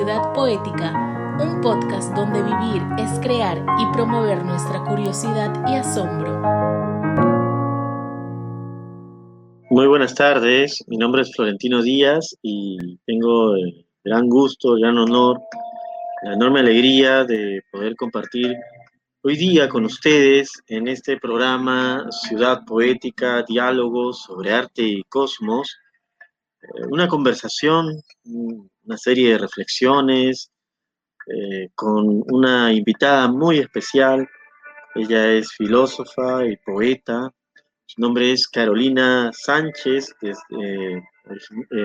Ciudad Poética, un podcast donde vivir es crear y promover nuestra curiosidad y asombro. Muy buenas tardes, mi nombre es Florentino Díaz y tengo el gran gusto, el gran honor, la enorme alegría de poder compartir hoy día con ustedes en este programa Ciudad Poética, Diálogos sobre Arte y Cosmos, eh, una conversación, una serie de reflexiones eh, con una invitada muy especial. Ella es filósofa y poeta. Su nombre es Carolina Sánchez, es eh,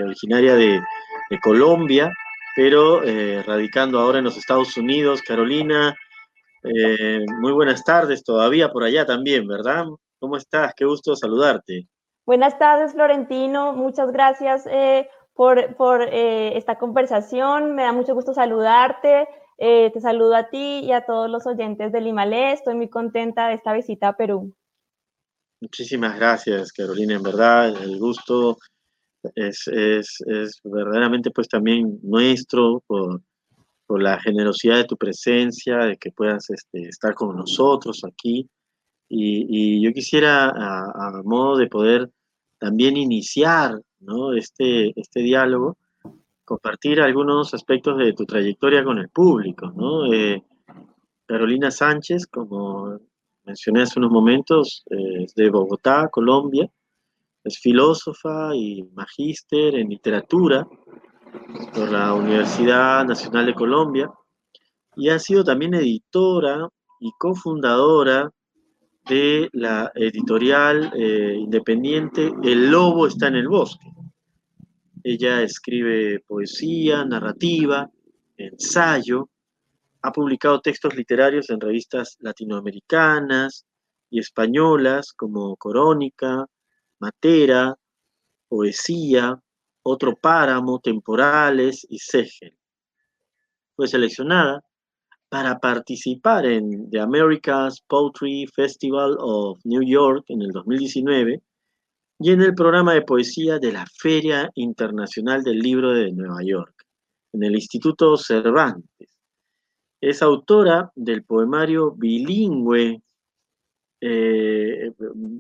originaria de, Colombia, pero radicando ahora en los Estados Unidos. Carolina, muy buenas tardes todavía por allá también, ¿verdad? ¿Cómo estás? Qué gusto saludarte. Buenas tardes, Florentino. Muchas gracias eh, por, eh, esta conversación. Me da mucho gusto saludarte. Eh, te saludo a ti y a todos los oyentes del Himalé. Estoy muy contenta de esta visita a Perú. Muchísimas gracias, Carolina. En verdad, el gusto es, verdaderamente pues también nuestro por, la generosidad de tu presencia, de que puedas este, estar con nosotros aquí. Y, yo quisiera, a, modo de poder también iniciar ¿no? este, este diálogo, compartir algunos aspectos de tu trayectoria con el público. Eh, Carolina Sánchez, como mencioné hace unos momentos, es de Bogotá, Colombia, es filósofa y magíster en literatura por la Universidad Nacional de Colombia y ha sido también editora y cofundadora de la editorial eh, independiente El Lobo está en el bosque. Ella escribe poesía, narrativa, ensayo, ha publicado textos literarios en revistas latinoamericanas y españolas como Corónica, Matera, Poesía, Otro Páramo, Temporales y Segel. Fue seleccionada para participar en The America's Poetry Festival of New York en el 2019 y en el programa de poesía de la Feria Internacional del Libro de Nueva York, en el Instituto Cervantes. Es autora del poemario bilingüe, eh,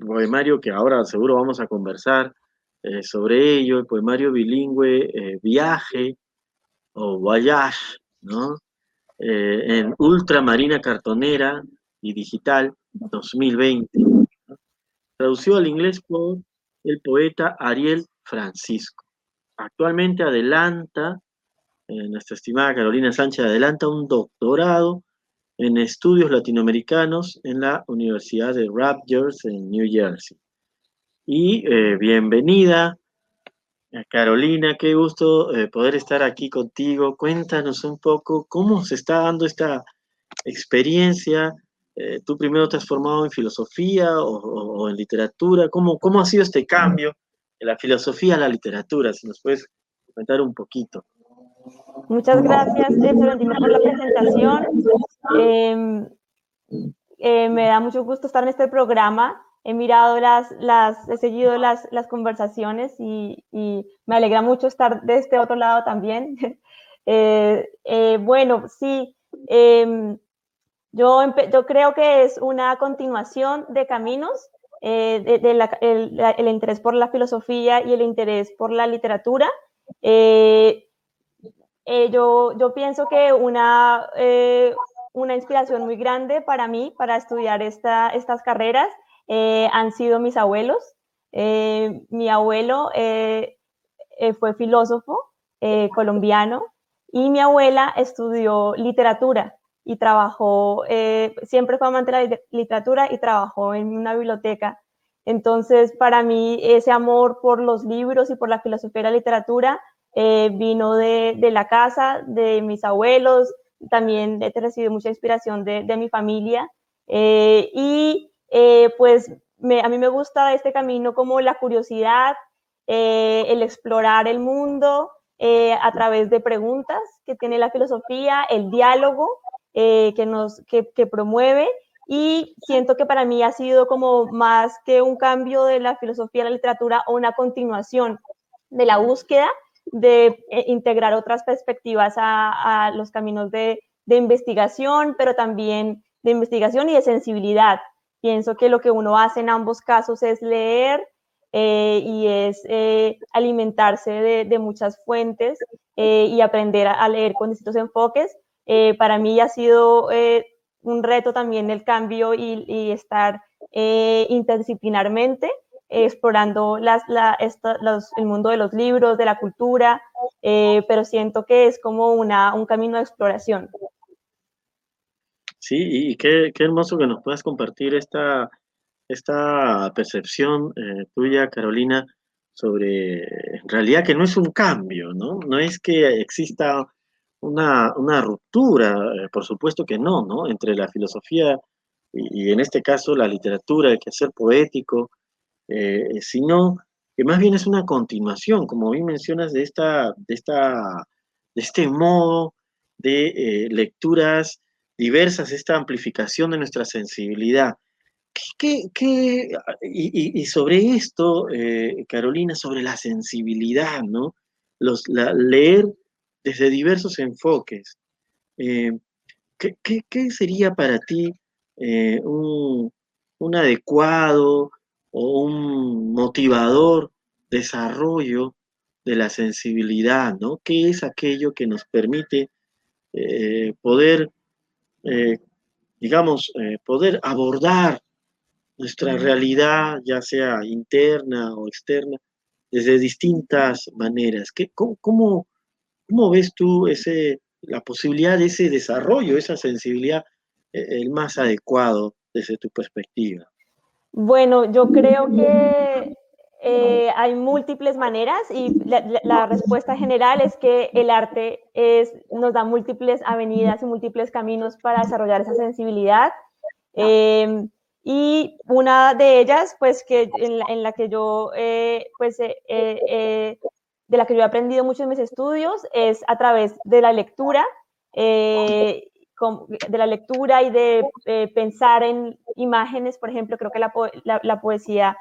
poemario que ahora seguro vamos a conversar eh, sobre ello, el poemario bilingüe eh, Viaje o Voyage, ¿no? Eh, en Ultramarina Cartonera y Digital 2020. Tradució al inglés por el poeta Ariel Francisco. Actualmente adelanta, eh, nuestra estimada Carolina Sánchez adelanta un doctorado en estudios latinoamericanos en la Universidad de Rutgers en New Jersey. Y eh, bienvenida Carolina, qué gusto eh, poder estar aquí contigo. Cuéntanos un poco cómo se está dando esta experiencia. Eh, tú primero te has formado en filosofía o, en literatura. ¿Cómo, ¿Cómo, ha sido este cambio de la filosofía a la literatura? Si nos puedes comentar un poquito. Muchas gracias, eh, Florentino, por la presentación. Em, me da mucho gusto estar en este programa he mirado las, las he seguido las, las conversaciones y, y, me alegra mucho estar de este otro lado también. Eh, eh, bueno, sí, em, yo, yo creo que es una continuación de caminos, eh, de, la, el, el, interés por la filosofía y el interés por la literatura. yo, yo pienso que una, una inspiración muy grande para mí, para estudiar esta, estas carreras, eh, han sido mis abuelos. Eh, mi abuelo eh, fue filósofo colombiano y mi abuela estudió literatura y trabajó, siempre fue amante de la literatura y trabajó en una biblioteca. Entonces, para mí, ese amor por los libros y por la filosofía y la literatura vino de, de, la casa, de mis abuelos, también he recibido mucha inspiración de, de mi familia. y eh, pues a mí me gusta este camino como la curiosidad, eh, el explorar el mundo eh, a través de preguntas que tiene la filosofía, el diálogo que nos que, promueve y siento que para mí ha sido como más que un cambio de la filosofía a la literatura o una continuación de la búsqueda de integrar otras perspectivas a, los caminos de, investigación, pero también de investigación y de sensibilidad. Pienso que lo que uno hace en ambos casos es leer eh, y es eh, alimentarse de, muchas fuentes y aprender a, leer con distintos enfoques. para mí ha sido un reto también el cambio y, y estar interdisciplinarmente explorando las, el mundo de los libros, de la cultura, eh, pero siento que es como una, un camino de exploración. Sí, y qué, qué hermoso que nos puedas compartir esta, esta percepción eh, tuya, Carolina, sobre, en realidad que no es un cambio, ¿no? No es que exista una, una ruptura, eh, por supuesto que no, ¿no? Entre la filosofía y, en este caso la literatura, el quehacer poético, eh, sino que más bien es una continuación, como bien mencionas, de, esta, de, esta, de este modo de lecturas diversas, esta amplificación de nuestra sensibilidad. ¿Qué, y, sobre esto, eh, Carolina, sobre la sensibilidad, ¿no? Los, leer desde diversos enfoques. ¿qué, sería para ti un, un, adecuado o un motivador desarrollo de la sensibilidad, ¿no? ¿Qué es aquello que nos permite eh, poder, eh, digamos, eh, poder abordar nuestra realidad, ya sea interna o externa, desde distintas maneras? ¿Qué, cómo, cómo, ves tú ese, la posibilidad de ese desarrollo, esa sensibilidad, el más adecuado desde tu perspectiva? Bueno, yo creo que eh, hay múltiples maneras y la, respuesta general es que el arte es, nos da múltiples avenidas y múltiples caminos para desarrollar esa sensibilidad. Em, y una de ellas, pues, que en, la, que yo, eh, pues, eh, de la que yo he aprendido mucho en mis estudios es a través de la lectura de la lectura y de eh, pensar en imágenes, por ejemplo, creo que la, poesía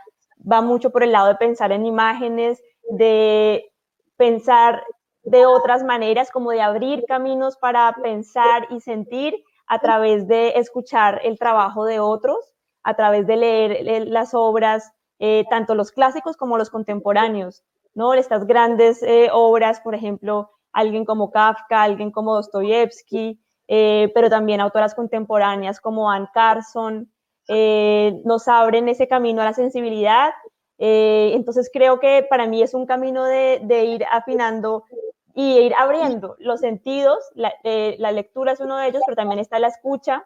va mucho por el lado de pensar en imágenes, de pensar de otras maneras, como de abrir caminos para pensar y sentir a través de escuchar el trabajo de otros, a través de leer las obras, eh, tanto los clásicos como los contemporáneos, ¿no? Estas grandes eh, obras, por ejemplo, alguien como Kafka, alguien como Dostoyevsky, eh, pero también autoras contemporáneas como Anne Carson, eh, nos abren ese camino a la sensibilidad. Eh, entonces creo que para mí es un camino de, ir afinando y ir abriendo los sentidos. La, lectura es uno de ellos, pero también está la escucha.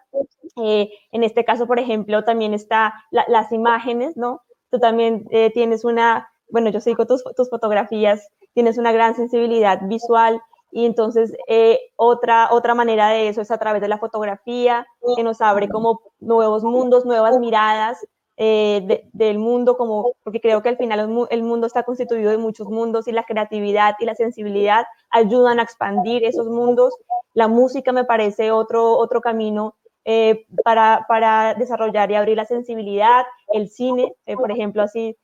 en este caso, por ejemplo, también está las imágenes, ¿no? Tú también tienes una, bueno, yo sigo tus, tus fotografías, tienes una gran sensibilidad visual y entonces eh, otra, otra manera de eso es a través de la fotografía, que nos abre como nuevos mundos, nuevas miradas eh, del mundo, como, porque creo que al final el mundo está constituido de muchos mundos y la creatividad y la sensibilidad ayudan a expandir esos mundos. La música me parece otro, otro camino eh, para, para, desarrollar y abrir la sensibilidad. El cine, por ejemplo, así,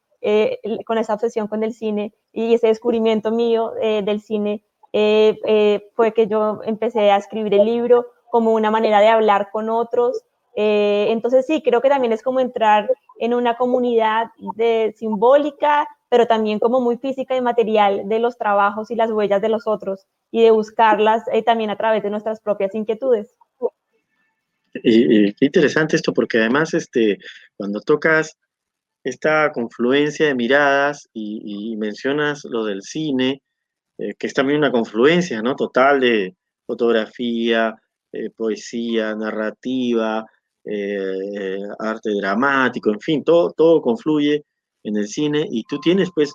con esa obsesión con el cine y ese descubrimiento mío del cine eh, eh, fue que yo empecé a escribir el libro como una manera de hablar con otros. Eh, entonces sí, creo que también es como entrar en una comunidad de, simbólica, pero también como muy física y material de los trabajos y las huellas de los otros y de buscarlas también a través de nuestras propias inquietudes. Y, qué interesante esto, porque además este, cuando tocas esta confluencia de miradas y, y mencionas lo del cine, eh, que es también una confluencia ¿no? total de fotografía, eh, poesía, narrativa, eh, arte dramático, en fin, todo, todo confluye en el cine y tú tienes pues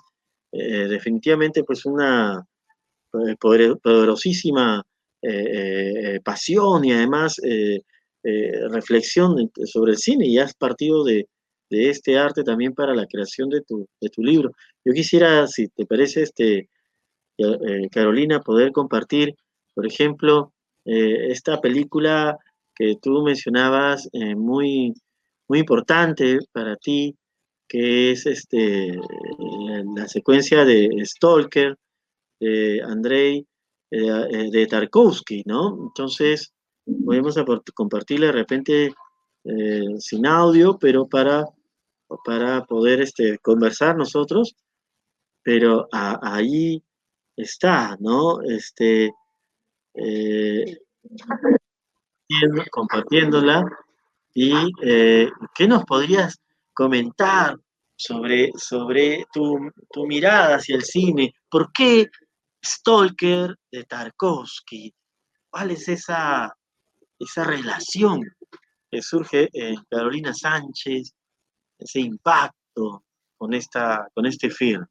definitivamente pues una poderosísima pasión y además reflexión sobre el cine y has partido de, de, este arte también para la creación de tu, de tu libro. Yo quisiera, si te parece, este, eh, Carolina, poder compartir, por ejemplo, eh, esta película que tú mencionabas, eh, muy, muy importante para ti, que es este, la, secuencia de Stalker, de Andrei, de Tarkovsky, ¿no? Entonces, podemos compartirle de repente sin audio, pero para, para poder este, conversar nosotros, pero ahí está, ¿no? Este, compartiéndola. ¿Y eh, qué nos podrías comentar sobre, sobre tu, tu, mirada hacia el cine? ¿Por qué Stalker de Tarkovsky? ¿Cuál es esa, esa relación que surge en Carolina Sánchez, ese impacto con, esta, con este film?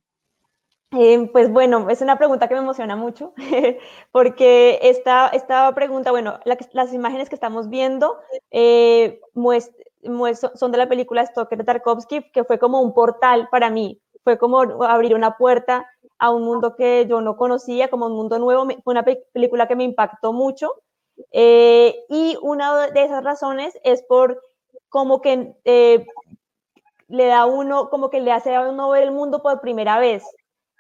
Eh, pues bueno, es una pregunta que me emociona mucho, porque esta, esta pregunta, bueno, las imágenes que estamos viendo eh, son de la película Stoker de Tarkovsky, que fue como un portal para mí, fue como abrir una puerta a un mundo que yo no conocía, como un mundo nuevo, fue una película que me impactó mucho, eh, y una de esas razones es por como que le da uno, como que le hace a uno ver el mundo por primera vez,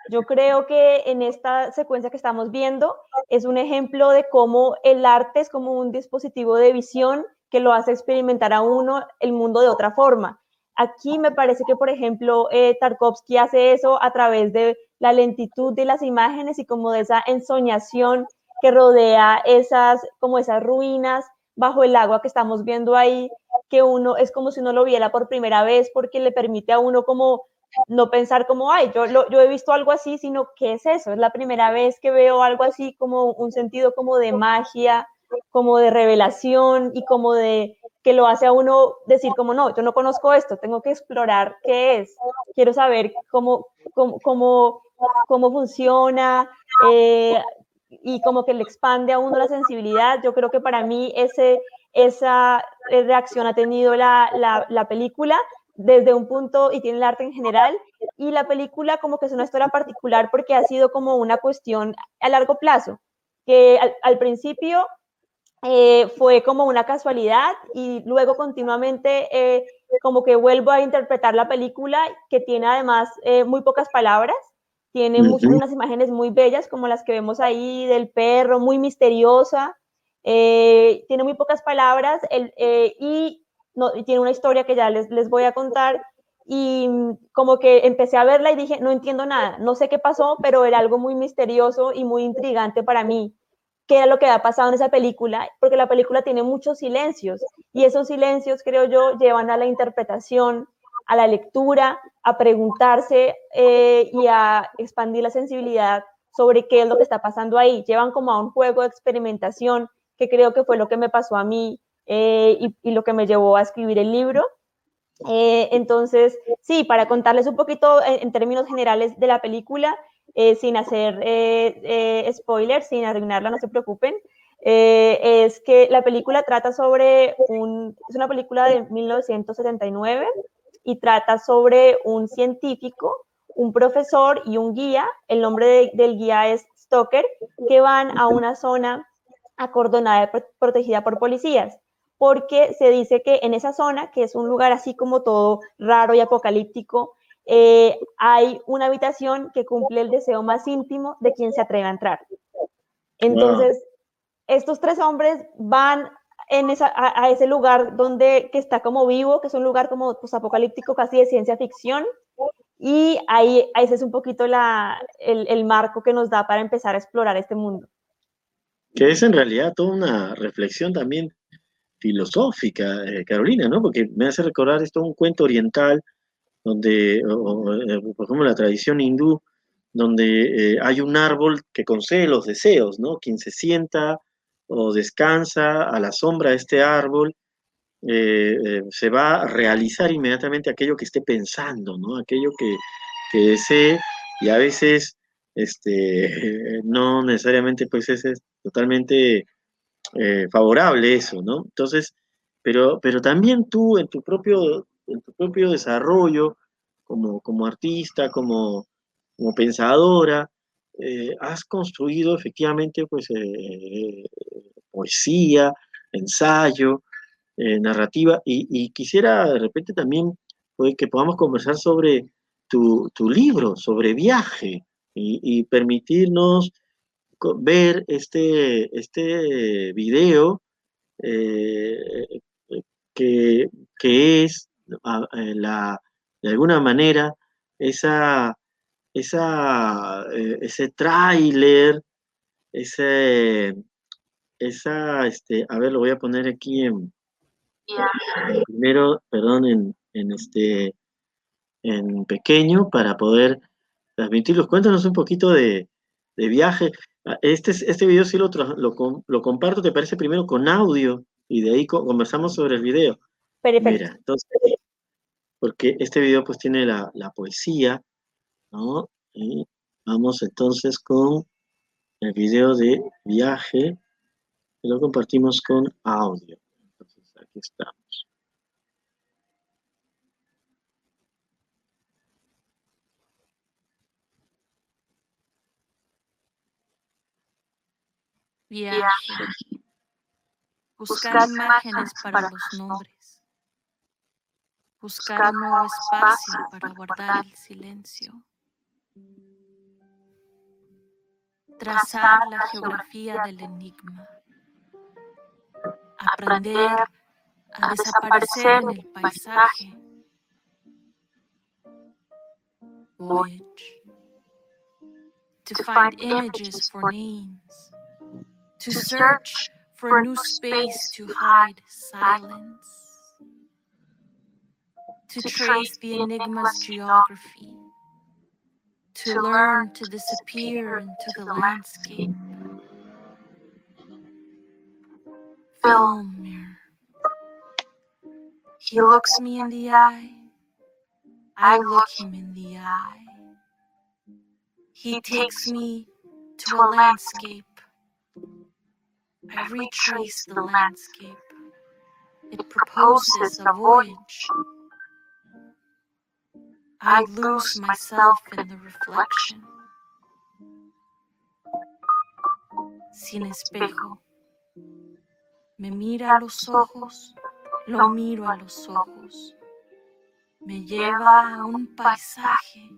yo creo que en esta secuencia que estamos viendo es un ejemplo de cómo el arte es como un dispositivo de visión que lo hace experimentar a uno el mundo de otra forma. Aquí me parece que, por ejemplo, eh, Tarkovsky hace eso a través de la lentitud de las imágenes y como de esa ensoñación que rodea esas, como esas ruinas bajo el agua que estamos viendo ahí, que uno es como si uno lo viera por primera vez porque le permite a uno como no pensar como, ay, yo, yo he visto algo así, sino, ¿qué es eso? Es la primera vez que veo algo así como un sentido como de magia, como de revelación y como de que lo hace a uno decir como, no, yo no conozco esto, tengo que explorar qué es, quiero saber cómo, cómo, cómo, cómo funciona eh, y como que le expande a uno la sensibilidad. Yo creo que para mí ese, esa reacción ha tenido la, la, la película desde un punto y tiene el arte en general y la película como que es una historia particular porque ha sido como una cuestión a largo plazo, que al, principio eh, fue como una casualidad y luego continuamente eh, como que vuelvo a interpretar la película que tiene además eh, muy pocas palabras, tiene unas imágenes muy bellas como las que vemos ahí del perro, muy misteriosa, tiene muy pocas palabras el, y tiene una historia que ya les, les voy a contar. Y mm, como que empecé a verla y dije, no entiendo nada, no sé qué pasó, pero era algo muy misterioso y muy intrigante para mí, qué era lo que había pasado en esa película, porque la película tiene muchos silencios y esos silencios, creo yo, llevan a la interpretación, a la lectura, a preguntarse eh, y a expandir la sensibilidad sobre qué es lo que está pasando ahí. Llevan como a un juego de experimentación que creo que fue lo que me pasó a mí eh, y, lo que me llevó a escribir el libro. Eh, entonces, sí, para contarles un poquito en, términos generales de la película, eh, sin hacer spoilers, sin arruinarla, no se preocupen, es que la película trata sobre un, es una película de 1979 y trata sobre un científico, un profesor y un guía, el nombre del guía es Stoker, que van a una zona acordonada y protegida por policías porque se dice que en esa zona, que es un lugar así como todo raro y apocalíptico, eh, hay una habitación que cumple el deseo más íntimo de quien se atreve a entrar. Entonces, estos tres hombres van en esa, a, ese lugar donde que está como vivo, que es un lugar como pues, apocalíptico, casi de ciencia ficción, y ahí, ese es un poquito la, el, el marco que nos da para empezar a explorar este mundo. Que es en realidad toda una reflexión también filosófica, eh, Carolina, ¿no? Porque me hace recordar esto un cuento oriental, donde, eh, por ejemplo, la tradición hindú, donde eh, hay un árbol que concede los deseos, ¿no? Quien se sienta o descansa a la sombra de este árbol, se va a realizar inmediatamente aquello que esté pensando, ¿no? Aquello que, que desee, y a veces este, no necesariamente pues es, es totalmente eh, favorable eso, ¿no? Entonces, pero, pero también tú en tu propio, en tu propio desarrollo, como, como artista, como, como pensadora, eh, has construido efectivamente pues, eh, poesía, ensayo, narrativa, y, quisiera de repente también pues, que podamos conversar sobre tu, tu libro, sobre viaje, y, permitirnos ver este, este video eh, que, es eh, la, de alguna manera esa, esa, ese tráiler, ese, esa, este, a ver, lo voy a poner aquí en, primero, perdón, en, en, este, en pequeño para poder transmitirlos. Cuéntanos un poquito de, de viaje. Ah, este, este video sí lo, lo, lo, comparto, ¿te parece primero con audio? Y de ahí conversamos sobre el video. Perfecto. Mira, entonces, porque este video pues tiene la, la poesía, ¿no? Y vamos entonces con el video de viaje y lo compartimos con audio. Entonces, aquí. Viaje. Buscar, imágenes para, los nombres. Buscar un nuevo espacio para guardar el silencio. Trazar la geografía del enigma aprender a desaparecer en el paisaje. Voyage. To find images for names. To search for a new space to hide silence. To trace the enigma's geography. To learn to disappear into the landscape. film mirror. He looks me in the eye. I look him in the eye. He takes me to a landscape. I retrace the landscape. It proposes a voyage. I lose myself in the reflection. Sin espejo. Me mira a los ojos, lo miro a los ojos. Me lleva a un paisaje.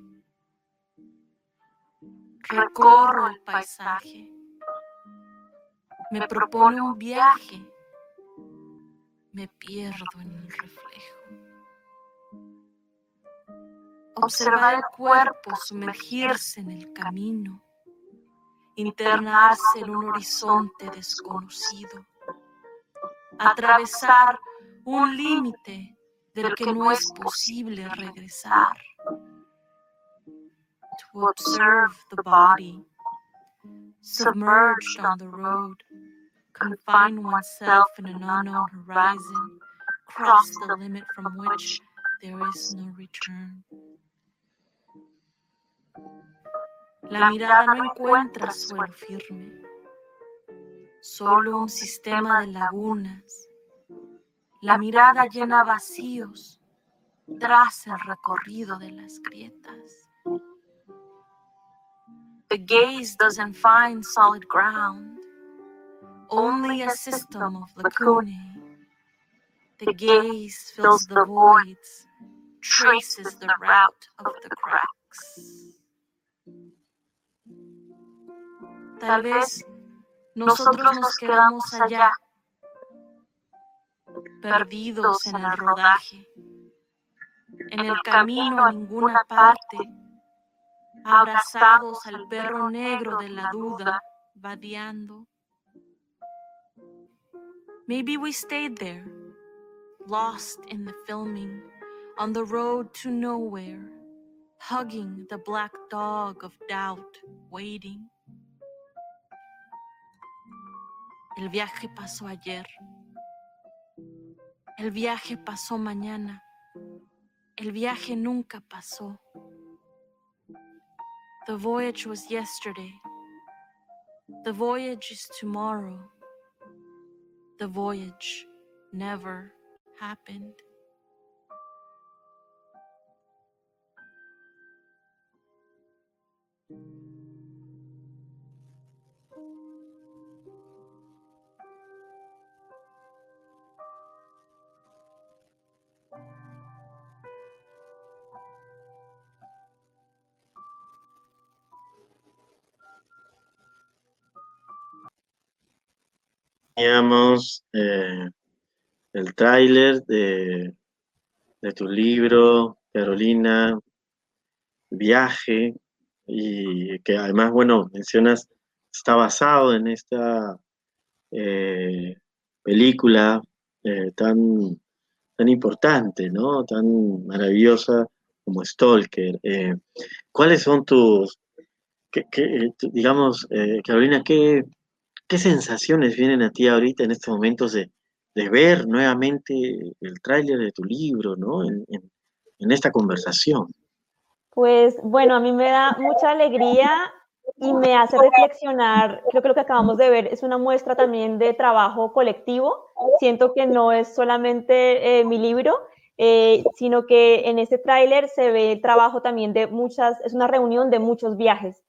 Recorro el paisaje. Me propone un viaje. Me pierdo en el reflejo. Observar el cuerpo sumergirse en el camino. Internarse en un horizonte desconocido atravesar un límite del que no es posible regresar. To observe the body, submerged on the road, confine oneself in an unknown horizon, cross the limit from which there is no return. La mirada no encuentra suelo firme solo un sistema de lagunas. La mirada llena vacíos tras el recorrido de las grietas. The gaze doesn't find solid ground, only a system of lacunae. The gaze fills the voids, traces the route of the cracks. Tal vez nosotros nos quedamos allá, perdidos en el rodaje, en el camino a ninguna parte, abrazados al perro negro de la duda, vadeando. Maybe we stayed there, lost in the filming, on the road to nowhere, hugging the black dog of doubt, waiting. El viaje pasó ayer. El viaje pasó mañana. El viaje nunca pasó. The voyage was yesterday. The voyage is tomorrow. The voyage never happened. Teníamos eh, el tráiler de, de tu libro, Carolina, Viaje, y que además, bueno, mencionas, está basado en esta eh, película eh, tan, tan importante, ¿no? Tan maravillosa como Stalker. ¿Cuáles son tus, digamos, Carolina, qué, qué sensaciones vienen a ti ahorita en estos momentos de, ver nuevamente el tráiler de tu libro, ¿no? en esta conversación. Pues bueno, a mí me da mucha alegría y me hace reflexionar. Creo que lo que acabamos de ver es una muestra también de trabajo colectivo. Siento que no es solamente eh, mi libro, eh, sino que en este tráiler se ve el trabajo también de muchas, es una reunión de muchos viajes.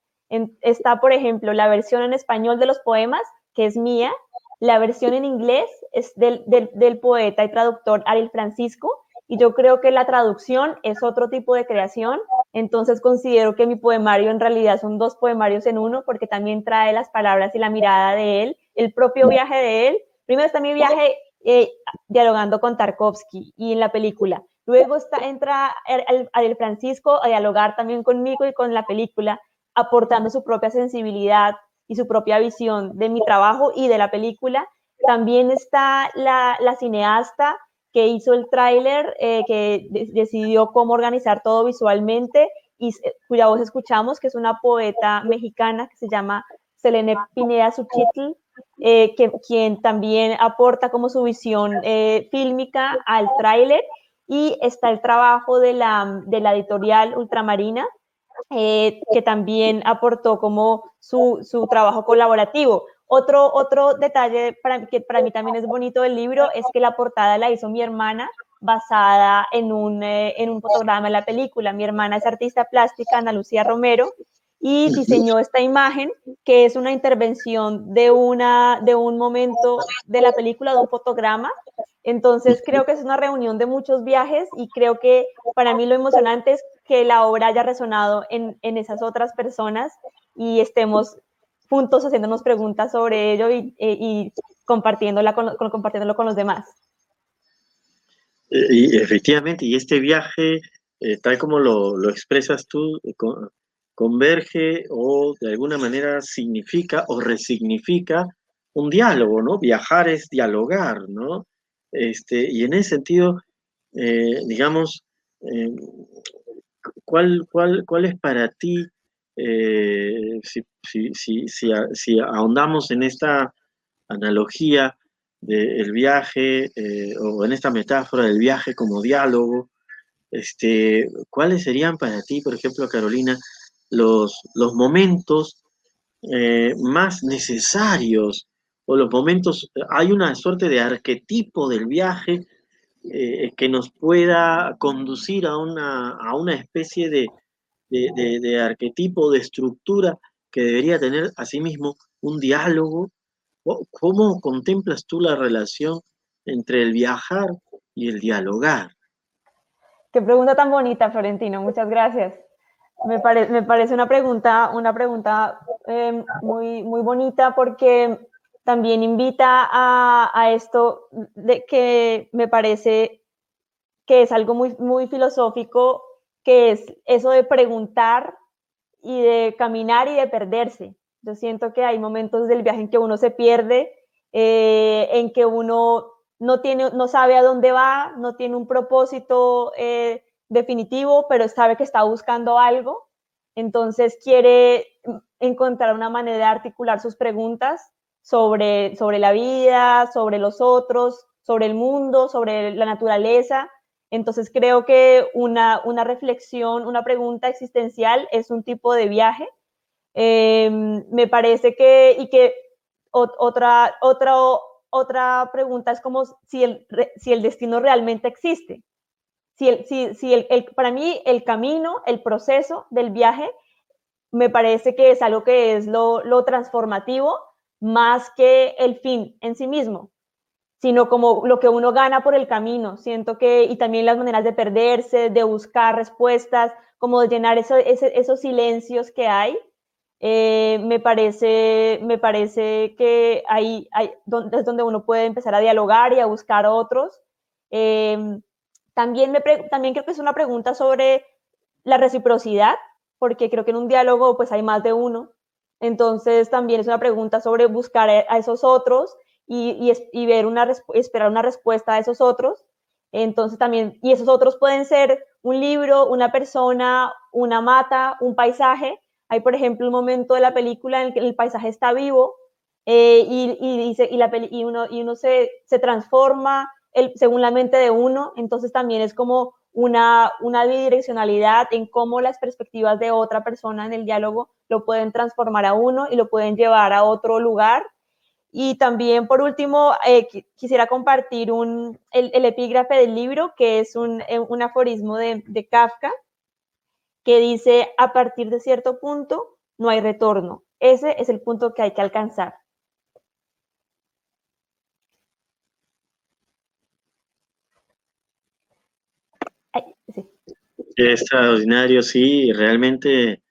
Está, por ejemplo, la versión en español de los poemas, que es mía, la versión en inglés es del, del, del poeta y traductor Ariel Francisco, y yo creo que la traducción es otro tipo de creación, entonces considero que mi poemario en realidad son dos poemarios en uno porque también trae las palabras y la mirada de él, el propio viaje de él. Primero está mi viaje eh, dialogando con Tarkovsky y en la película. Luego está, entra el, el Francisco a dialogar también conmigo y con la película, aportando su propia sensibilidad y su propia visión de mi trabajo y de la película. También está la, cineasta que hizo el tráiler, eh, que decidió cómo organizar todo visualmente y cuya voz escuchamos, que es una poeta mexicana que se llama Selene Pineda Suchitl, eh, que, quien también aporta como su visión eh, fílmica al tráiler. Y está el trabajo de la editorial Ultramarina, que también aportó como su, su trabajo colaborativo. Otro, otro detalle para, que para mí también es bonito del libro es que la portada la hizo mi hermana basada en un, eh, en un fotograma de la película. Mi hermana es artista plástica, Ana Lucía Romero, y diseñó esta imagen que es una intervención de, una, de un momento de la película, de un fotograma. Entonces creo que es una reunión de muchos viajes y creo que para mí lo emocionante es que la obra haya resonado en, en esas otras personas y estemos juntos haciéndonos preguntas sobre ello y, eh, compartiéndola con, compartiéndolo con los demás. Eh, y efectivamente, y este viaje, eh, tal como lo, expresas tú, converge o de alguna manera significa o resignifica un diálogo, ¿no? Viajar es dialogar, ¿no? Este, y en ese sentido, digamos, ¿cuál, cuál, ¿cuál es para ti eh, si, ahondamos en esta analogía del viaje eh, o en esta metáfora del viaje como diálogo, este, ¿cuáles serían para ti, por ejemplo, Carolina, los, los momentos eh, más necesarios o los momentos, hay una suerte de arquetipo del viaje que nos pueda conducir a una, a una especie de, de, arquetipo, de estructura que debería tener asimismo un diálogo? ¿Cómo contemplas tú la relación entre el viajar y el dialogar? Qué pregunta tan bonita, Florentino. Muchas gracias. Me, me parece una pregunta, una pregunta em, muy, muy bonita porque también invita a, a, esto de que me parece que es algo muy, muy filosófico que es eso de preguntar y de caminar y de perderse. Yo siento que hay momentos del viaje en que uno se pierde, eh, en que uno no, tiene, no sabe a dónde va, no tiene un propósito eh, definitivo, pero sabe que está buscando algo. Entonces quiere encontrar una manera de articular sus preguntas sobre, sobre la vida, sobre los otros, sobre el mundo, sobre la naturaleza. Entonces creo que una, una reflexión, una pregunta existencial es un tipo de viaje. Em, me parece que, y que otra, otra, otra pregunta es como si el, si el destino realmente existe. Si, el, si, si el, para mí el camino, el proceso del viaje, me parece que es algo que es lo, lo transformativo más que el fin en sí mismo sino como lo que uno gana por el camino. Siento que, y también las maneras de perderse, de buscar respuestas, como de llenar esos silencios que hay. Eh, me, parece, me parece que ahí, donde, es donde uno puede empezar a dialogar y a buscar otros. Eh, también, me también creo que es una pregunta sobre la reciprocidad, porque creo que en un diálogo pues hay más de uno. Entonces también es una pregunta sobre buscar a esos otros y, y, ver una, esperar una respuesta a esos otros. Entonces también, y esos otros pueden ser un libro, una persona, una mata, un paisaje, hay, por ejemplo, un momento de la película en el que el paisaje está vivo eh, y, y, y, la y, uno, y uno se, se transforma según la mente de uno, entonces también es como una, una bidireccionalidad en cómo las perspectivas de otra persona en el diálogo lo pueden transformar a uno y lo pueden llevar a otro lugar. Y también, por último, eh, quisiera compartir un, el, epígrafe del libro, que es un, eh, un aforismo de Kafka, que dice, a partir de cierto punto no hay retorno. Ese es el punto que hay que alcanzar. Extraordinario, sí, realmente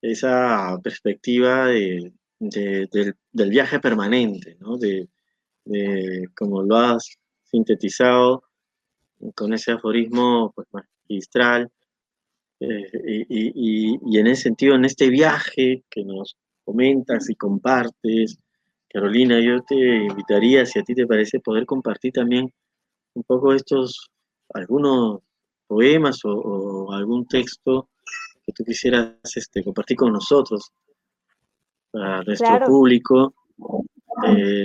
esa perspectiva de, del, viaje permanente, ¿no? de, como lo has sintetizado con ese aforismo pues, magistral, eh, y, en ese sentido, en este viaje que nos comentas y compartes, Carolina, yo te invitaría, si a ti te parece, poder compartir también un poco estos, algunos poemas o, algún texto que tú quisieras este, compartir con nosotros, para nuestro público,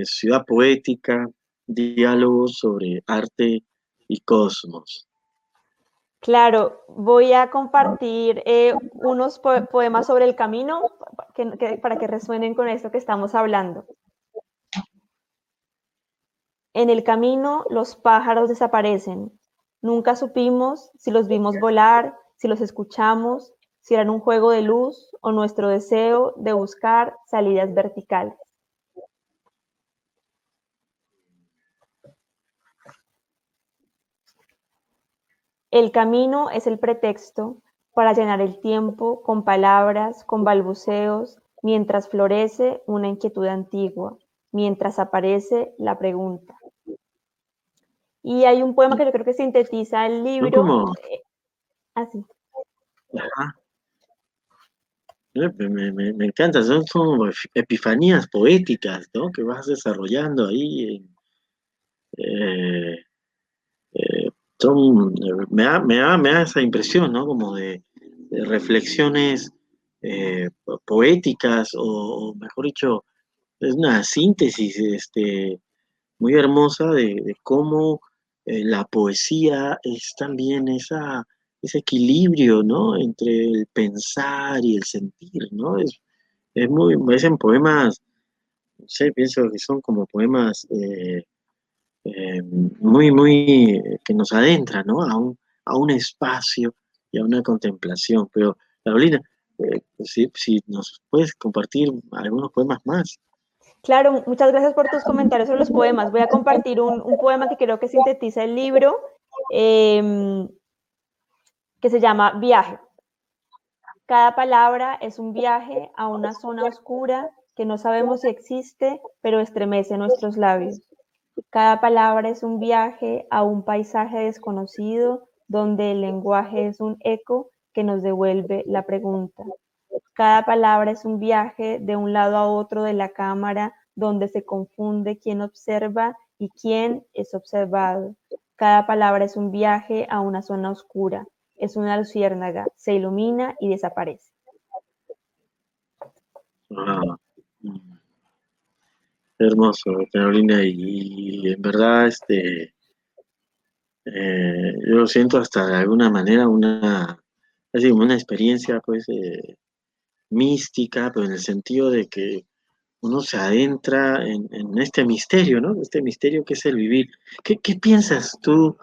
Ciudad Poética, diálogos sobre arte y cosmos. Claro, voy a compartir eh, unos poemas sobre el camino para que resuenen con esto que estamos hablando. En el camino los pájaros desaparecen. Nunca supimos si los vimos volar, si los escuchamos, si eran un juego de luz o nuestro deseo de buscar salidas verticales. El camino es el pretexto para llenar el tiempo con palabras, con balbuceos, mientras florece una inquietud antigua, mientras aparece la pregunta. Y hay un poema que yo creo que sintetiza el libro. Eh, así. Me, me, encanta, son como epifanías poéticas, ¿no? Que vas desarrollando ahí. Eh, eh, me, da, me, da, me da esa impresión, ¿no? Como de, reflexiones eh, poéticas o, mejor dicho, es una síntesis este, muy hermosa de, cómo eh, la poesía es también esa, ese equilibrio, ¿no? Entre el pensar y el sentir, ¿no? Es, es muy, en poemas, no sé, pienso que son como poemas eh, eh, muy, muy, que nos adentra, ¿no? A un, a un espacio y a una contemplación. Pero, Carolina, si, si, nos puedes compartir algunos poemas más. Claro, muchas gracias por tus comentarios sobre los poemas. Voy a compartir un, poema que creo que sintetiza el libro, em, que se llama Viaje. Cada palabra es un viaje a una zona oscura que no sabemos si existe, pero estremece nuestros labios. Cada palabra es un viaje a un paisaje desconocido donde el lenguaje es un eco que nos devuelve la pregunta. Cada palabra es un viaje de un lado a otro de la cámara donde se confunde quién observa y quién es observado. Cada palabra es un viaje a una zona oscura. Es una luciérnaga, se ilumina y desaparece. Ah, Hermoso, Carolina, y, en verdad, este, eh, yo siento hasta de alguna manera una, así una experiencia, pues, eh, mística, pero en el sentido de que uno se adentra en, este misterio, ¿no? Este misterio que es el vivir. ¿Qué, piensas tú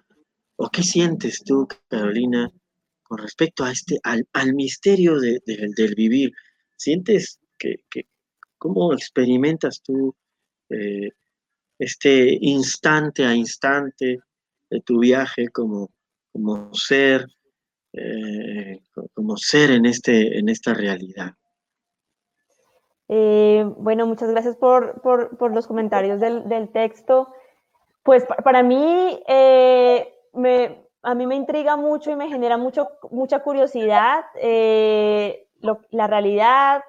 o qué sientes tú, Carolina, con respecto a este, al, misterio del vivir? ¿Sientes que, que, cómo experimentas tú eh, este instante a instante de tu viaje como, como ser, eh, como ser en, este, en esta realidad. Eh, bueno, muchas gracias por, por, los comentarios del, del, texto. Pues para mí, eh, me, a mí me intriga mucho y me genera mucho, mucha curiosidad la realidad,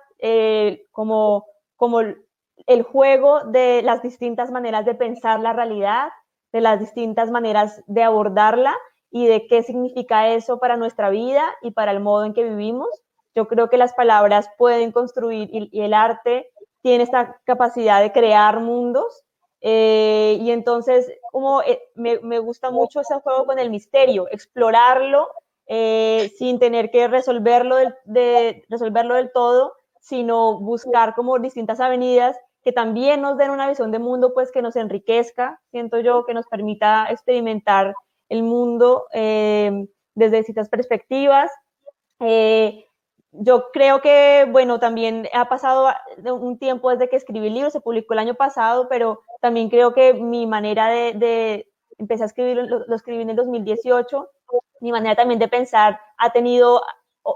como, como el juego de las distintas maneras de pensar la realidad, de las distintas maneras de abordarla y de qué significa eso para nuestra vida y para el modo en que vivimos. Yo creo que las palabras pueden construir y, el arte tiene esta capacidad de crear mundos. Eh, y entonces, como eh, me, gusta mucho ese juego con el misterio, explorarlo eh, sin tener que resolverlo de, resolverlo del todo, sino buscar como distintas avenidas que también nos den una visión de mundo, pues que nos enriquezca, siento yo, que nos permita experimentar el mundo desde distintas perspectivas. Eh, yo creo que, bueno, también ha pasado un tiempo desde que escribí el libro, se publicó el año pasado, pero también creo que mi manera de, de a escribir, lo, escribí en el 2018, mi manera también de pensar ha tenido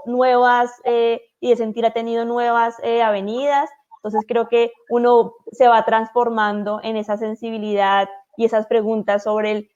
nuevas eh, y de sentir ha tenido nuevas eh, avenidas, entonces creo que uno se va transformando en esa sensibilidad y esas preguntas sobre el,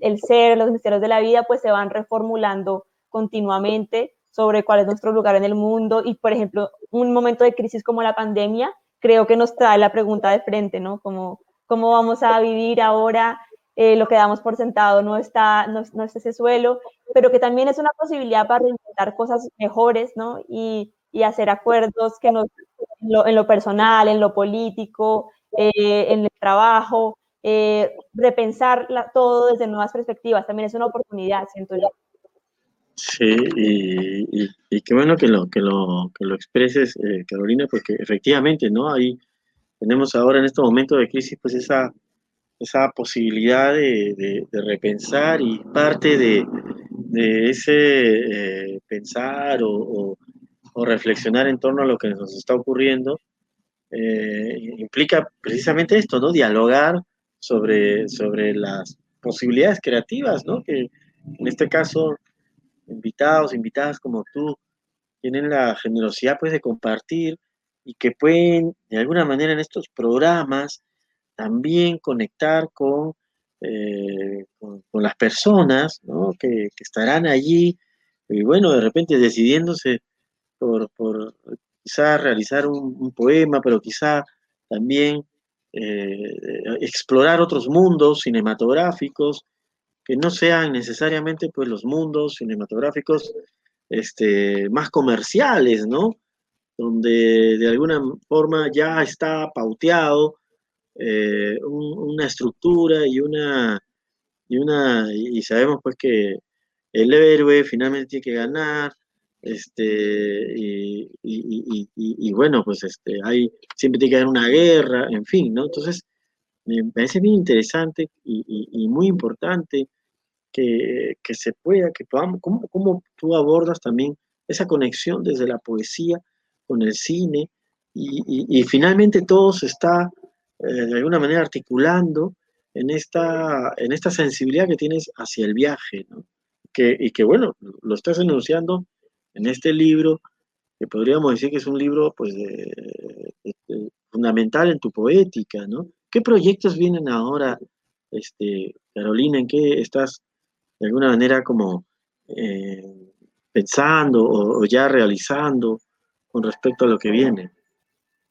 el, ser, los misterios de la vida, pues se van reformulando continuamente sobre cuál es nuestro lugar en el mundo y, por ejemplo, un momento de crisis como la pandemia, creo que nos trae la pregunta de frente, ¿no? Como, ¿Cómo vamos a vivir ahora? Eh, lo que damos por sentado no está, no, no es ese suelo, pero que también es una posibilidad para reinventar cosas mejores, ¿no? Y, y hacer acuerdos que nos, en, lo, personal, en lo político, eh, en el trabajo, eh, repensar todo desde nuevas perspectivas, también es una oportunidad, siento yo. Sí, y, y, qué bueno que lo, que lo, que lo expreses, eh, Carolina, porque efectivamente, ¿no? Ahí tenemos ahora en este momento de crisis, pues esa, esa posibilidad de, de, repensar y parte de, de ese eh, pensar o, o, reflexionar en torno a lo que nos está ocurriendo, eh, implica precisamente esto, ¿no? Dialogar sobre, sobre las posibilidades creativas, ¿no? Que en este caso invitados, invitadas como tú, tienen la generosidad pues de compartir y que pueden de alguna manera en estos programas también conectar con, eh, con, las personas que, estarán allí y bueno, de repente decidiéndose por, por quizá realizar un, poema, pero quizá también eh, explorar otros mundos cinematográficos que no sean necesariamente pues los mundos cinematográficos este, más comerciales, ¿no? Donde de alguna forma ya está pauteado eh, una estructura y una, y una, y sabemos pues que el héroe finalmente tiene que ganar, este, y, y, bueno, pues este, hay, siempre tiene que haber una guerra, en fin, ¿no? Entonces, me parece bien interesante y, muy importante que, se pueda, que podamos, ¿cómo, tú abordas también esa conexión desde la poesía con el cine y, finalmente todo se está eh, de alguna manera articulando en esta, en esta sensibilidad que tienes hacia el viaje, ¿no? Que, y que bueno, lo estás enunciando en este libro, que podríamos decir que es un libro pues, fundamental en tu poética, ¿no? ¿Qué proyectos vienen ahora, este, Carolina? ¿En qué estás de alguna manera como eh, pensando o, ya realizando con respecto a lo que viene?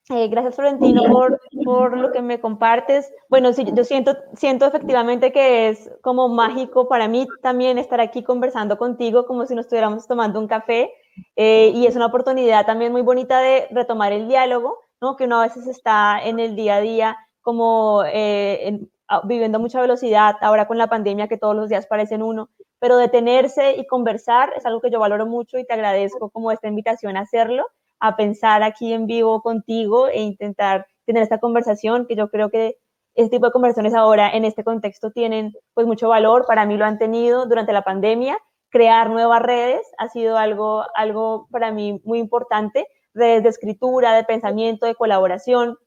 Eh, gracias, Florentino, por, por, lo que me compartes. Bueno, sí, yo siento, siento efectivamente que es como mágico para mí también estar aquí conversando contigo como si nos estuviéramos tomando un café. Eh, y es una oportunidad también muy bonita de retomar el diálogo, ¿no? que uno a veces está en el día a día como eh, viviendo a mucha velocidad, ahora con la pandemia que todos los días parecen uno, pero detenerse y conversar es algo que yo valoro mucho y te agradezco como esta invitación a hacerlo, a pensar aquí en vivo contigo e intentar tener esta conversación, que yo creo que este tipo de conversaciones ahora en este contexto tienen pues mucho valor, para mí lo han tenido durante la pandemia, crear nuevas redes ha sido algo, algo para mí muy importante, redes de escritura, de pensamiento, de colaboración.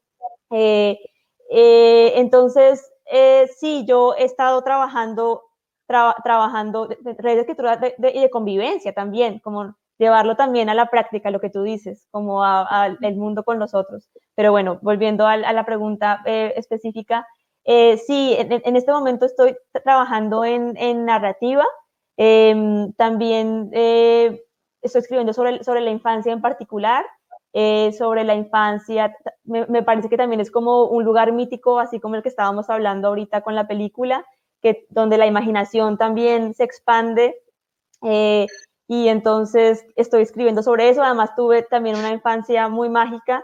Eh, eh, entonces, eh, sí, yo he estado trabajando, trabajando redes de escritura y de, convivencia también, como llevarlo también a la práctica, lo que tú dices, como al mundo con los otros. Pero bueno, volviendo a, la pregunta eh, específica, eh, sí, en, este momento estoy trabajando en, narrativa, em, también eh, estoy escribiendo sobre, sobre la infancia en particular, sobre la infancia, me, me, parece que también es como un lugar mítico, así como el que estábamos hablando ahorita con la película, que, donde la imaginación también se expande y entonces estoy escribiendo sobre eso. Además tuve también una infancia muy mágica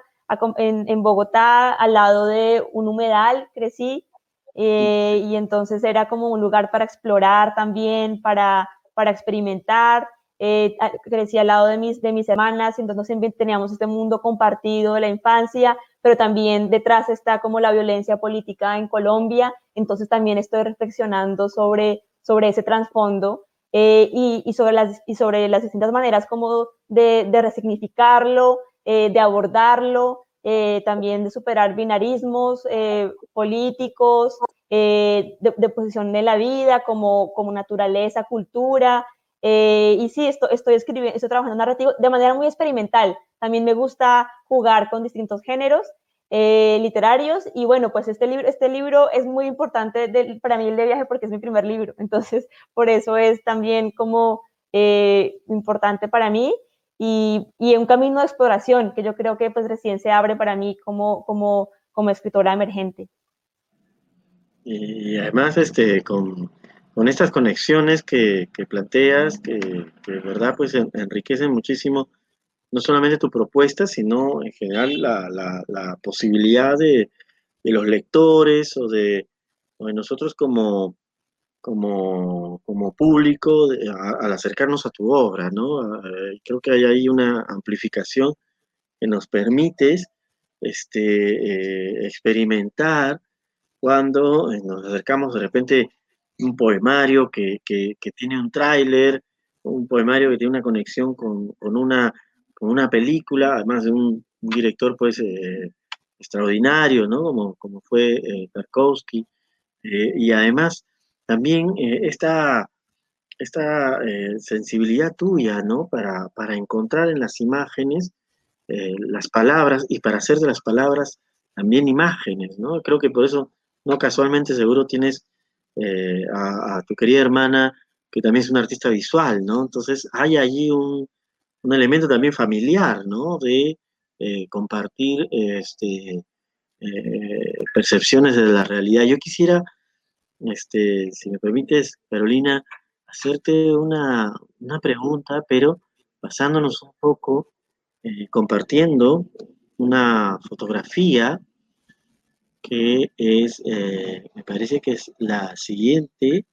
en, Bogotá, al lado de un humedal, crecí, eh, y entonces era como un lugar para explorar también, para, para experimentar. Eh, crecí al lado de mis, de mis hermanas, entonces teníamos este mundo compartido de la infancia, pero también detrás está como la violencia política en Colombia, entonces también estoy reflexionando sobre, sobre ese trasfondo eh, y, sobre las, y sobre las distintas maneras como de, de resignificarlo, eh, de abordarlo, eh, también de superar binarismos políticos, de, de, posición de la vida como, como naturaleza, cultura. y sí, esto, estoy escribiendo, estoy trabajando narrativo de manera muy experimental. También me gusta jugar con distintos géneros eh, literarios. Y bueno, pues este libro, este libro es muy importante para mí el de viaje porque es mi primer libro. Entonces, por eso es también como eh, importante para mí y, y, un camino de exploración que yo creo que pues recién se abre para mí como, como, como escritora emergente. Y además, este, con, con estas conexiones que, que planteas, que, que, verdad pues enriquecen muchísimo no solamente tu propuesta, sino en general la, posibilidad de, los lectores o de, nosotros como, como, como público al acercarnos a tu obra, ¿no? Eh, creo que hay ahí una amplificación que nos permite este, eh, experimentar cuando eh, nos acercamos de repente un poemario que, tiene un tráiler, un poemario que tiene una conexión con, con una una película, además de un, director pues eh, extraordinario, ¿no? Como, como fue eh, Tarkovsky, eh, y además también esta, esta sensibilidad tuya, ¿no? Para, para, encontrar en las imágenes las palabras y para hacer de las palabras también imágenes, ¿no? Creo que por eso, no casualmente seguro tienes a, a tu querida hermana que también es una artista visual, ¿no? Entonces hay allí un, un elemento también familiar, ¿no? De eh, compartir este, eh, percepciones de la realidad. Yo quisiera, este, si me permites, Carolina, hacerte una, pregunta, pero basándonos un poco, eh, compartiendo una fotografía que es, me parece que es la siguiente,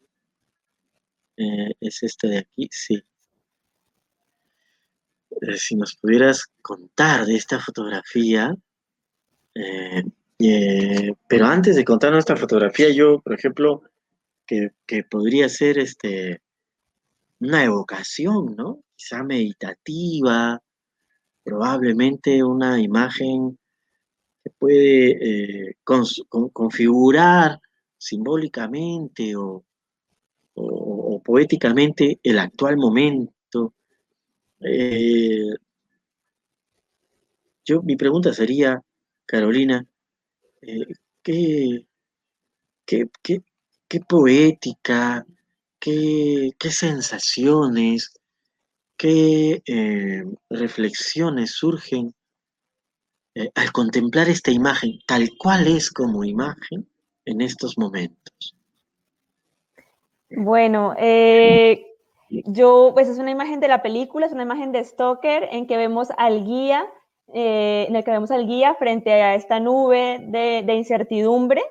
es esta de aquí, sí, eh, si nos pudieras contar de esta fotografía. Eh, eh, pero antes de contarnos esta fotografía, yo, por ejemplo, que, podría ser este, una evocación, ¿no? Quizá meditativa, probablemente una imagen que puede configurar simbólicamente o, poéticamente el actual momento eh, yo, mi pregunta sería, Carolina, eh, ¿qué, qué, poética, qué, sensaciones, qué eh, reflexiones surgen al contemplar esta imagen tal cual es como imagen en estos momentos? Bueno, eh, yo, pues es una imagen de la película, es una imagen de Stoker en que vemos al guía, eh, en el que vemos al guía frente a esta nube de, incertidumbre.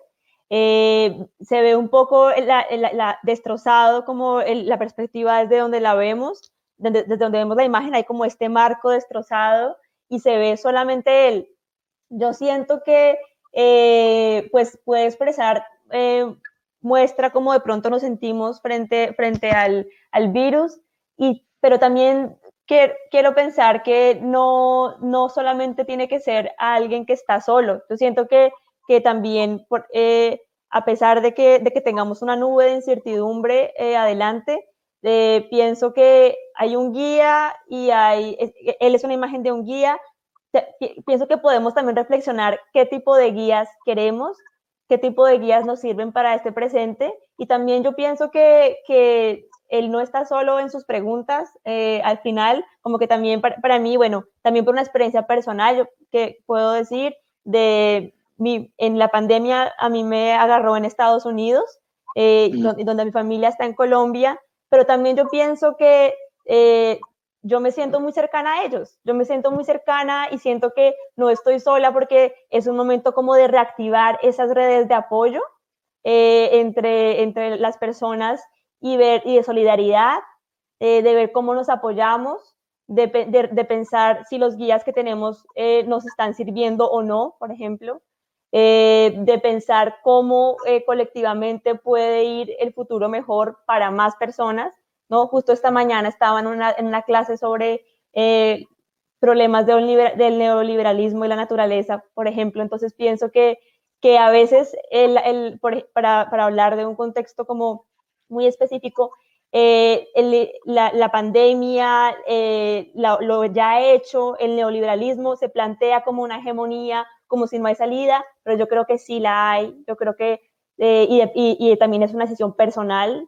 Eh, se ve un poco destrozado como la perspectiva desde donde la vemos, desde, donde vemos la imagen, hay como este marco destrozado y se ve solamente él. Yo siento que eh, pues puede expresar muestra cómo de pronto nos sentimos frente, frente al, al virus, y, pero también quiero pensar que no, no solamente tiene que ser alguien que está solo. Yo siento que, que también, eh, a pesar de que, de que tengamos una nube de incertidumbre eh, adelante, eh, pienso que hay un guía y hay, él es una imagen de un guía. Pienso que podemos también reflexionar qué tipo de guías queremos, qué tipo de guías nos sirven para este presente. Y también yo pienso que, que él no está solo en sus preguntas. Eh, al final, como que también para, para, mí, bueno, también por una experiencia personal, yo que puedo decir, de mi, en la pandemia a mí me agarró en Estados Unidos, eh, donde, donde mi familia está en Colombia pero también yo pienso que eh, yo me siento muy cercana a ellos, yo me siento muy cercana y siento que no estoy sola porque es un momento como de reactivar esas redes de apoyo eh, entre, entre las personas y, ver, y de solidaridad, eh, de ver cómo nos apoyamos, de, de, pensar si los guías que tenemos nos están sirviendo o no, por ejemplo. de pensar cómo colectivamente puede ir el futuro mejor para más personas ¿no? Justo esta mañana estaba en una, en una clase sobre eh, problemas de del neoliberalismo y la naturaleza, por ejemplo. Entonces pienso que, que a veces, el, el, para, para, hablar de un contexto como muy específico, eh, el, la, la, pandemia, eh, lo ya hecho, el neoliberalismo se plantea como una hegemonía, como si no hay salida, pero yo creo que sí la hay, yo creo que, y, y, y, también es una decisión personal,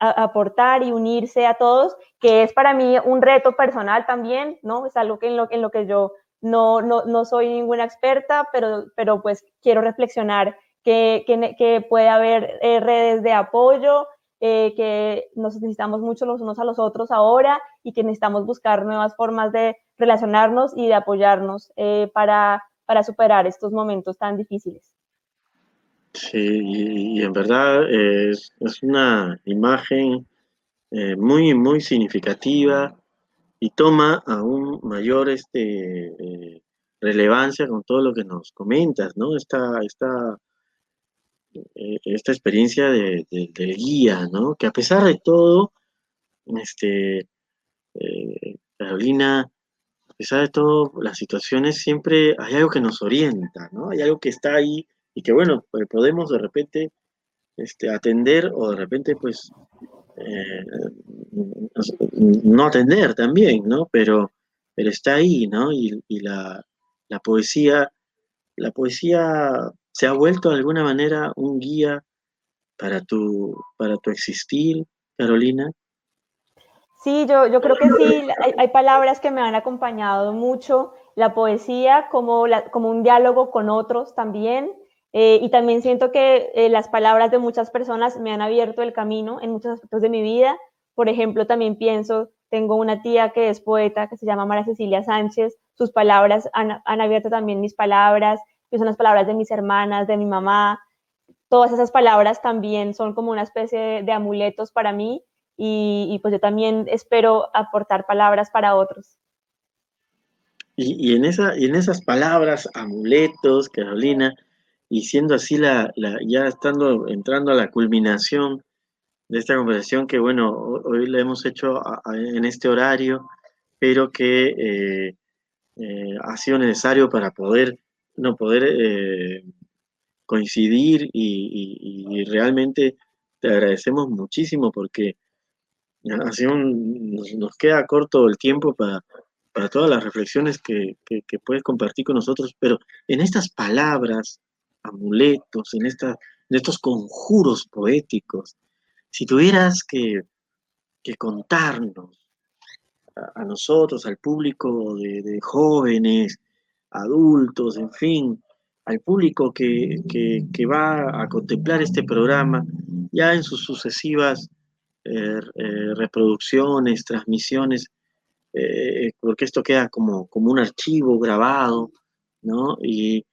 aportar y unirse a todos, que es para mí un reto personal también, ¿no? Es algo que en, lo, que yo no, no, no soy ninguna experta, pero, pero pues quiero reflexionar que, que, que puede haber eh, redes de apoyo, eh, que nos necesitamos mucho los unos a los otros ahora y que necesitamos buscar nuevas formas de relacionarnos y de apoyarnos eh, para, para superar estos momentos tan difíciles. Sí, y, en verdad es, una imagen eh, muy, muy significativa y toma aún mayor este, eh, relevancia con todo lo que nos comentas, ¿no? Esta, esta, eh, esta experiencia de, del guía, ¿no? Que a pesar de todo, este, Carolina, a pesar de todo, las situaciones siempre hay algo que nos orienta, ¿no? Hay algo que está ahí y que bueno, pues podemos de repente este, atender o de repente pues eh, no atender también, ¿no? Pero, pero está ahí, ¿no? Y, la, poesía, la poesía se ha vuelto de alguna manera un guía para tu, para tu existir, Carolina. Sí, yo, yo creo que sí, hay, hay, palabras que me han acompañado mucho, la poesía como, la, como un diálogo con otros también, eh, y también siento que eh, las palabras de muchas personas me han abierto el camino en muchos aspectos de mi vida. Por ejemplo, también pienso, tengo una tía que es poeta, que se llama María Cecilia Sánchez. Sus palabras han, han abierto también mis palabras, que son las palabras de mis hermanas, de mi mamá. Todas esas palabras también son como una especie de, amuletos para mí y, pues yo también espero aportar palabras para otros. Y, en, esa, y en esas palabras, amuletos, Carolina, y siendo así la, ya estando entrando a la culminación de esta conversación que bueno hoy la hemos hecho en este horario pero que eh, eh, ha sido necesario para poder no poder eh, coincidir y, realmente te agradecemos muchísimo porque así nos, queda corto el tiempo para, para todas las reflexiones que, que puedes compartir con nosotros pero en estas palabras amuletos, en, en estos conjuros poéticos, si tuvieras que, contarnos a, nosotros, al público de, jóvenes, adultos, en fin, al público que, va a contemplar este programa, ya en sus sucesivas eh, eh, reproducciones, transmisiones, eh, porque esto queda como, como un archivo grabado, ¿no? Y,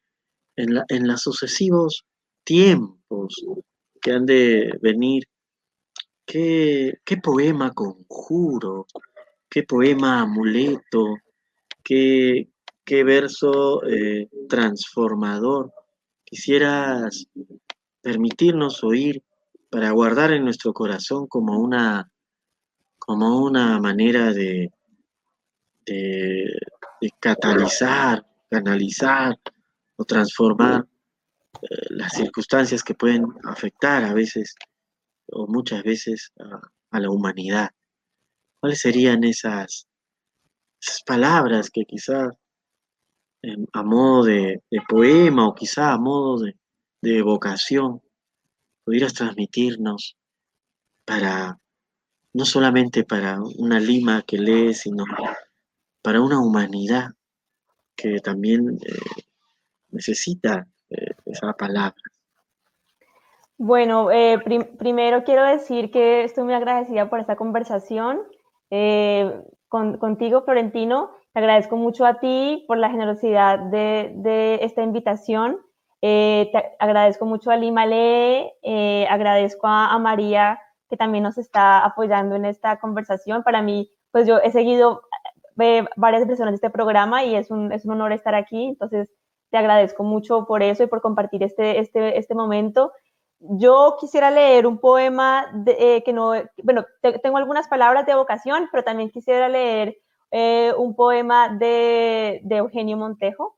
en, en los sucesivos tiempos que han de venir, qué, qué poema conjuro, qué poema amuleto, qué, qué verso eh, transformador quisieras permitirnos oír para guardar en nuestro corazón como una, como una manera de, de, de catalizar, canalizar o transformar eh, las circunstancias que pueden afectar a veces o muchas veces a la humanidad. ¿Cuáles serían esas, palabras que quizás a modo de, poema o quizá a modo de, de evocación pudieras transmitirnos para, no solamente para una lima que lee, sino para una humanidad que también eh, necesita eh, esa palabra. Bueno, eh, primero quiero decir que estoy muy agradecida por esta conversación contigo, Florentino. Te agradezco mucho a ti por la generosidad de, esta invitación. te agradezco mucho a Lima Lee, agradezco a María que también nos está apoyando en esta conversación. Para mí, pues yo he seguido eh, varias versiones de este programa y es un, es un honor estar aquí, entonces te agradezco mucho por eso y por compartir este, este, este momento. Yo quisiera leer un poema eh, que no, bueno, tengo algunas palabras de vocación, pero también quisiera leer eh, un poema de, de Eugenio Montejo,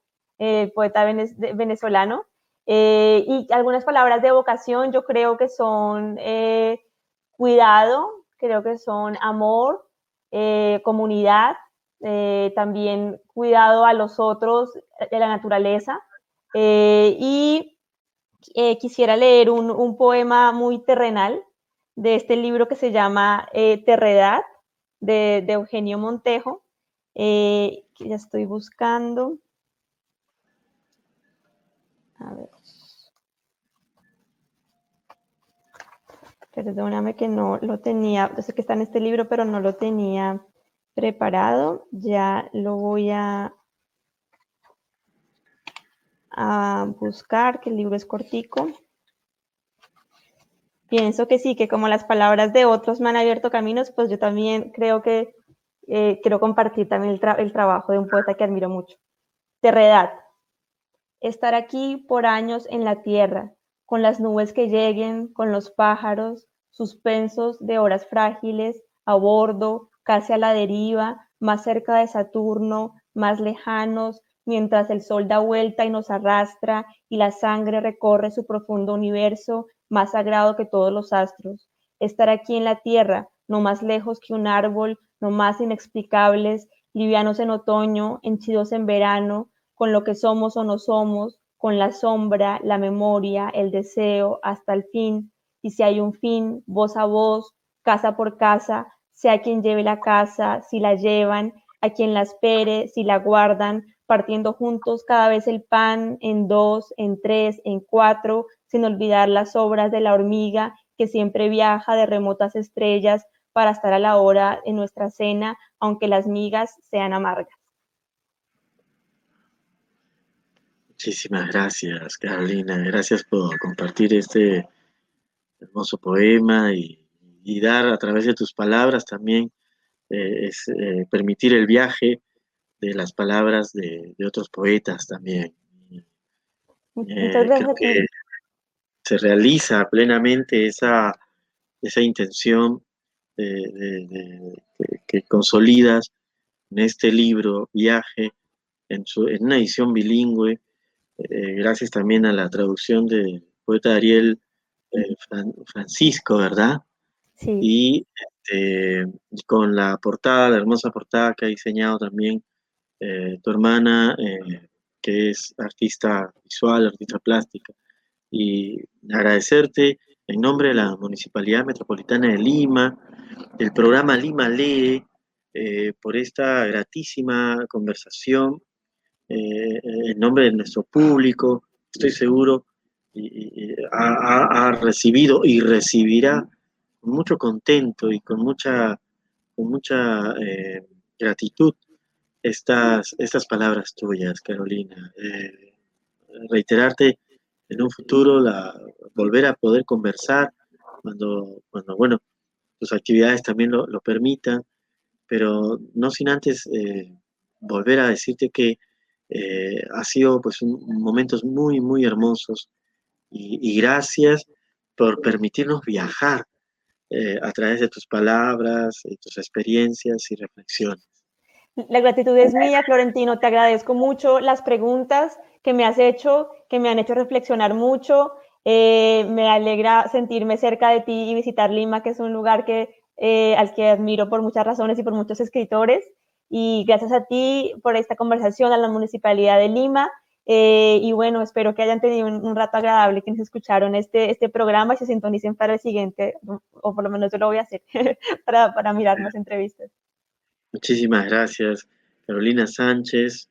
poeta venezolano, y algunas palabras de vocación yo creo que son cuidado, creo que son amor, eh, comunidad, eh, también cuidado a los otros, de la naturaleza. Eh, y quisiera leer un, poema muy terrenal de este libro que se llama Terredad, de, de, Eugenio Montejo, que ya estoy buscando. A ver. Perdóname que no lo tenía, yo sé que está en este libro, pero no lo tenía preparado. Ya lo voy a, buscar, que el libro es cortico. Pienso que sí, que como las palabras de otros me han abierto caminos, pues yo también creo que eh, quiero compartir también el, el trabajo de un poeta que admiro mucho. Terredad. Estar aquí por años en la tierra, con las nubes que lleguen, con los pájaros, suspensos de horas frágiles, a bordo, casi a la deriva, más cerca de Saturno, más lejanos, mientras el sol da vuelta y nos arrastra y la sangre recorre su profundo universo, más sagrado que todos los astros. Estar aquí en la tierra, no más lejos que un árbol, no más inexplicables, livianos en otoño, henchidos en verano, con lo que somos o no somos, con la sombra, la memoria, el deseo, hasta el fin. Y si hay un fin, voz a voz, casa por casa, sea quien lleve la casa, si la llevan, a quien la espere, si la guardan, partiendo juntos cada vez el pan en dos, en tres, en cuatro, sin olvidar las obras de la hormiga que siempre viaja de remotas estrellas para estar a la hora en nuestra cena, aunque las migas sean amargas. Muchísimas gracias, Carolina. Gracias por compartir este hermoso poema y, dar a través de tus palabras también, eh, es, eh, permitir el viaje de las palabras de, otros poetas también. Eh, creo que se realiza plenamente esa, esa intención que, consolidas en este libro, Viaje, en, su, en una edición bilingüe, eh, gracias también a la traducción del poeta Ariel eh, Francisco, ¿verdad? Sí. Este, y con la portada, la hermosa portada que ha diseñado también eh, tu hermana, que es artista visual, artista plástica. Y agradecerte en nombre de la Municipalidad Metropolitana de Lima, del programa Lima Lee, por esta gratísima conversación eh, en nombre de nuestro público, estoy seguro, y, ha, recibido y recibirá con mucho contento y con mucha, con mucha eh, gratitud estas, estas palabras tuyas, Carolina. Eh, reiterarte en un futuro, la, volver a poder conversar cuando, cuando bueno, tus actividades también lo, lo permitan, pero no sin antes volver a decirte que eh, ha sido pues un, momentos muy, muy hermosos y, gracias por permitirnos viajar eh, a través de tus palabras, y tus experiencias y reflexiones. La gratitud es mía, Florentino. Te agradezco mucho las preguntas que me has hecho, que me han hecho reflexionar mucho. Eh, me alegra sentirme cerca de ti y visitar Lima, que es un lugar que eh, al que admiro por muchas razones y por muchos escritores. Y gracias a ti por esta conversación, a la Municipalidad de Lima. Eh, y bueno, espero que hayan tenido un, rato agradable quienes escucharon este, este programa y se sintonicen para el siguiente, o por lo menos yo lo voy a hacer, para, para mirar más entrevistas. Muchísimas gracias, Carolina Sánchez,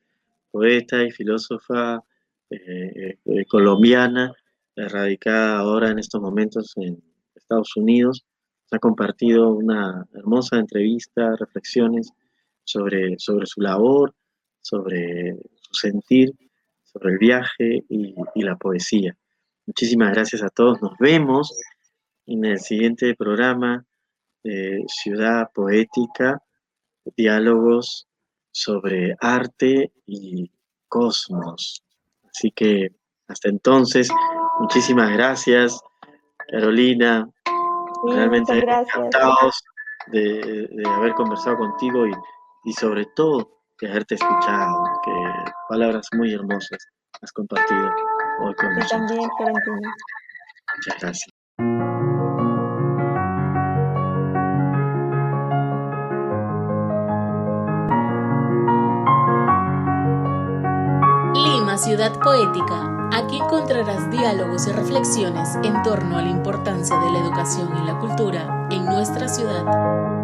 poeta y filósofa eh, eh, colombiana, radicada ahora en estos momentos en Estados Unidos. ha compartido una hermosa entrevista, reflexiones sobre, sobre su labor, sobre su sentir, sobre el viaje y, y la poesía. Muchísimas gracias a todos. Nos vemos en el siguiente programa de Ciudad Poética, diálogos sobre arte y cosmos. Así que hasta entonces, muchísimas gracias, Carolina. Realmente encantados de, haber conversado contigo y, sobre todo de haberte escuchado, que palabras muy hermosas has compartido hoy con nosotros. también, Muchas gracias. Ciudad Poética, aquí encontrarás diálogos y reflexiones en torno a la importancia de la educación y la cultura en nuestra ciudad.